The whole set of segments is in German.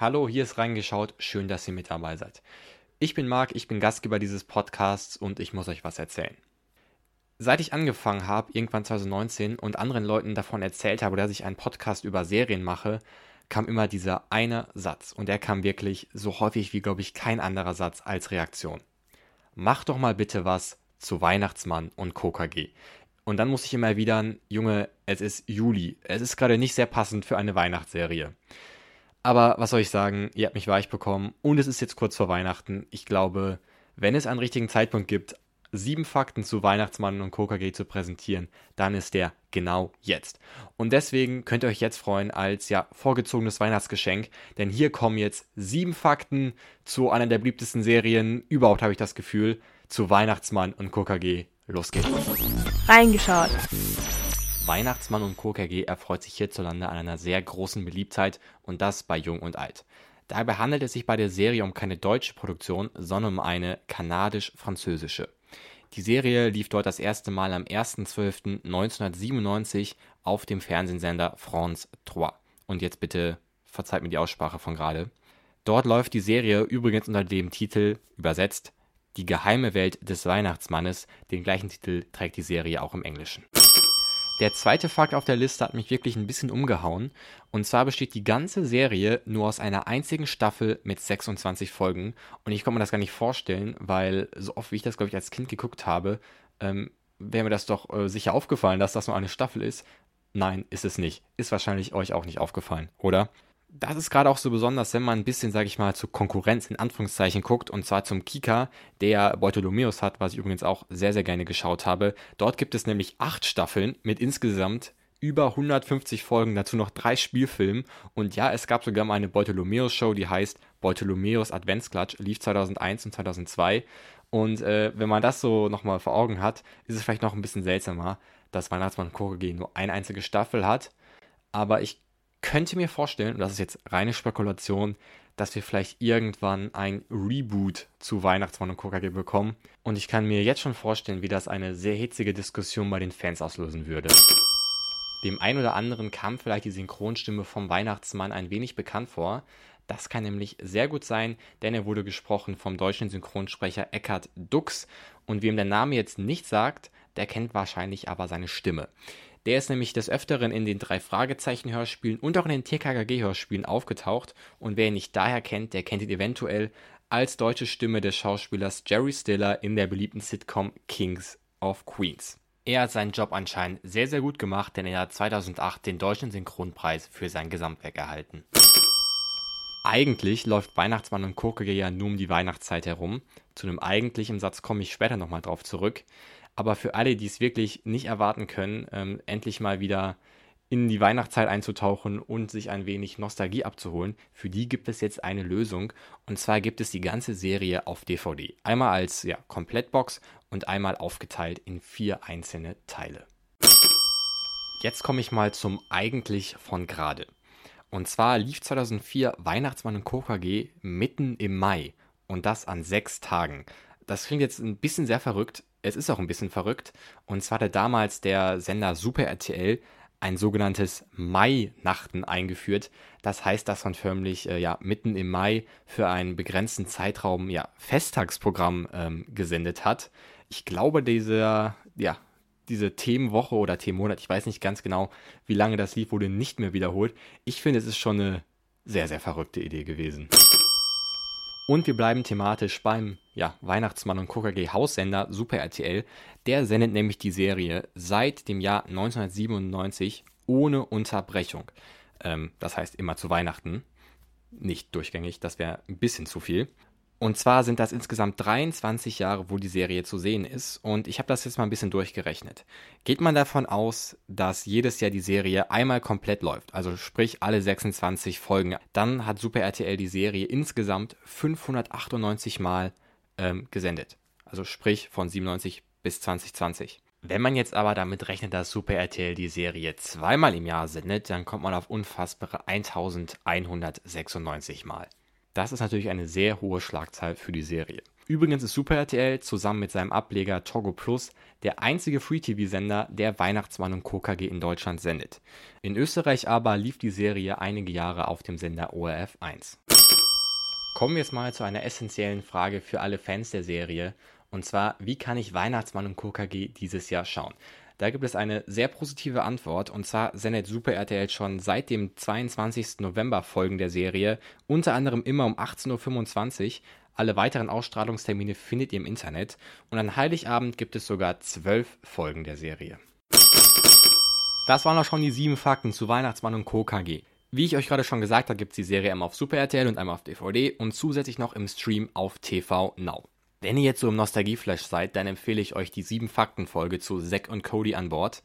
Hallo, hier ist reingeschaut. Schön, dass ihr mit dabei seid. Ich bin Marc, ich bin Gastgeber dieses Podcasts und ich muss euch was erzählen. Seit ich angefangen habe, irgendwann 2019, und anderen Leuten davon erzählt habe, dass ich einen Podcast über Serien mache, kam immer dieser eine Satz. Und der kam wirklich so häufig wie, glaube ich, kein anderer Satz als Reaktion. Mach doch mal bitte was zu Weihnachtsmann und KKG. Und dann muss ich immer erwidern, Junge, es ist Juli. Es ist gerade nicht sehr passend für eine Weihnachtsserie. Aber was soll ich sagen, ihr habt mich weich bekommen und es ist jetzt kurz vor Weihnachten. Ich glaube, wenn es einen richtigen Zeitpunkt gibt, sieben Fakten zu Weihnachtsmann und KKG zu präsentieren, dann ist der genau jetzt. Und deswegen könnt ihr euch jetzt freuen als ja vorgezogenes Weihnachtsgeschenk, denn hier kommen jetzt sieben Fakten zu einer der beliebtesten Serien überhaupt, habe ich das Gefühl, zu Weihnachtsmann und KKG. Los geht's. Reingeschaut. Weihnachtsmann und Co. KG erfreut sich hierzulande an einer sehr großen Beliebtheit und das bei Jung und Alt. Dabei handelt es sich bei der Serie um keine deutsche Produktion, sondern um eine kanadisch-französische. Die Serie lief dort das erste Mal am 1.12.1997 auf dem Fernsehsender France 3. Und jetzt bitte verzeiht mir die Aussprache von gerade. Dort läuft die Serie übrigens unter dem Titel übersetzt Die geheime Welt des Weihnachtsmannes. Den gleichen Titel trägt die Serie auch im Englischen. Der zweite Fakt auf der Liste hat mich wirklich ein bisschen umgehauen. Und zwar besteht die ganze Serie nur aus einer einzigen Staffel mit 26 Folgen. Und ich konnte mir das gar nicht vorstellen, weil so oft wie ich das, glaube ich, als Kind geguckt habe, ähm, wäre mir das doch äh, sicher aufgefallen, dass das nur eine Staffel ist. Nein, ist es nicht. Ist wahrscheinlich euch auch nicht aufgefallen, oder? Das ist gerade auch so besonders, wenn man ein bisschen, sage ich mal, zur Konkurrenz in Anführungszeichen guckt, und zwar zum Kika, der Bartholomeus hat, was ich übrigens auch sehr, sehr gerne geschaut habe. Dort gibt es nämlich acht Staffeln mit insgesamt über 150 Folgen, dazu noch drei Spielfilmen. Und ja, es gab sogar mal eine Bartholomeus-Show, die heißt Bartholomeus Adventsklatsch, lief 2001 und 2002. Und äh, wenn man das so nochmal vor Augen hat, ist es vielleicht noch ein bisschen seltsamer, dass Weihnachtsmann Korrigé nur eine einzige Staffel hat. Aber ich könnte mir vorstellen, und das ist jetzt reine Spekulation, dass wir vielleicht irgendwann ein Reboot zu Weihnachtsmann und KKG bekommen. Und ich kann mir jetzt schon vorstellen, wie das eine sehr hitzige Diskussion bei den Fans auslösen würde. Dem einen oder anderen kam vielleicht die Synchronstimme vom Weihnachtsmann ein wenig bekannt vor. Das kann nämlich sehr gut sein, denn er wurde gesprochen vom deutschen Synchronsprecher Eckhard Dux. Und wem der Name jetzt nicht sagt, der kennt wahrscheinlich aber seine Stimme. Der ist nämlich des Öfteren in den drei Fragezeichen-Hörspielen und auch in den TKKG-Hörspielen aufgetaucht und wer ihn nicht daher kennt, der kennt ihn eventuell als deutsche Stimme des Schauspielers Jerry Stiller in der beliebten Sitcom Kings of Queens. Er hat seinen Job anscheinend sehr, sehr gut gemacht, denn er hat 2008 den deutschen Synchronpreis für sein Gesamtwerk erhalten. Eigentlich läuft Weihnachtsmann und Kurkege ja nur um die Weihnachtszeit herum. Zu einem eigentlichen Satz komme ich später nochmal drauf zurück. Aber für alle, die es wirklich nicht erwarten können, ähm, endlich mal wieder in die Weihnachtszeit einzutauchen und sich ein wenig Nostalgie abzuholen, für die gibt es jetzt eine Lösung. Und zwar gibt es die ganze Serie auf DVD. Einmal als ja, Komplettbox und einmal aufgeteilt in vier einzelne Teile. Jetzt komme ich mal zum eigentlich von gerade. Und zwar lief 2004 Weihnachtsmann und KKG mitten im Mai und das an sechs Tagen. Das klingt jetzt ein bisschen sehr verrückt, es ist auch ein bisschen verrückt. Und zwar hat damals der Sender Super RTL ein sogenanntes Mai-Nachten eingeführt. Das heißt, dass man förmlich äh, ja, mitten im Mai für einen begrenzten Zeitraum ja, Festtagsprogramm ähm, gesendet hat. Ich glaube, dieser, ja, diese Themenwoche oder Themenmonat, ich weiß nicht ganz genau, wie lange das lief, wurde nicht mehr wiederholt. Ich finde, es ist schon eine sehr, sehr verrückte Idee gewesen. Und wir bleiben thematisch beim ja, Weihnachtsmann und KKG Haussender Super RTL. Der sendet nämlich die Serie seit dem Jahr 1997 ohne Unterbrechung. Ähm, das heißt immer zu Weihnachten. Nicht durchgängig, das wäre ein bisschen zu viel. Und zwar sind das insgesamt 23 Jahre, wo die Serie zu sehen ist. Und ich habe das jetzt mal ein bisschen durchgerechnet. Geht man davon aus, dass jedes Jahr die Serie einmal komplett läuft, also sprich alle 26 Folgen, dann hat Super RTL die Serie insgesamt 598 Mal ähm, gesendet. Also sprich von 97 bis 2020. Wenn man jetzt aber damit rechnet, dass Super RTL die Serie zweimal im Jahr sendet, dann kommt man auf unfassbare 1196 Mal. Das ist natürlich eine sehr hohe Schlagzahl für die Serie. Übrigens ist Super RTL zusammen mit seinem Ableger Togo Plus der einzige Free-TV-Sender, der Weihnachtsmann und KKG in Deutschland sendet. In Österreich aber lief die Serie einige Jahre auf dem Sender ORF 1. Kommen wir jetzt mal zu einer essentiellen Frage für alle Fans der Serie. Und zwar, wie kann ich Weihnachtsmann und KKG dieses Jahr schauen? Da gibt es eine sehr positive Antwort und zwar sendet Super RTL schon seit dem 22. November Folgen der Serie, unter anderem immer um 18.25 Uhr. Alle weiteren Ausstrahlungstermine findet ihr im Internet und an Heiligabend gibt es sogar zwölf Folgen der Serie. Das waren auch schon die sieben Fakten zu Weihnachtsmann und Co. KG. Wie ich euch gerade schon gesagt habe, gibt es die Serie einmal auf Super RTL und einmal auf DVD und zusätzlich noch im Stream auf TV Now. Wenn ihr jetzt so im Nostalgieflash seid, dann empfehle ich euch die 7-Fakten-Folge zu Zack und Cody an Bord.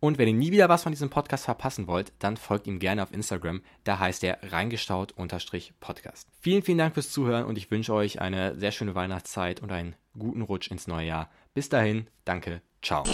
Und wenn ihr nie wieder was von diesem Podcast verpassen wollt, dann folgt ihm gerne auf Instagram. Da heißt er reingestaut-podcast. Vielen, vielen Dank fürs Zuhören und ich wünsche euch eine sehr schöne Weihnachtszeit und einen guten Rutsch ins neue Jahr. Bis dahin, danke, ciao.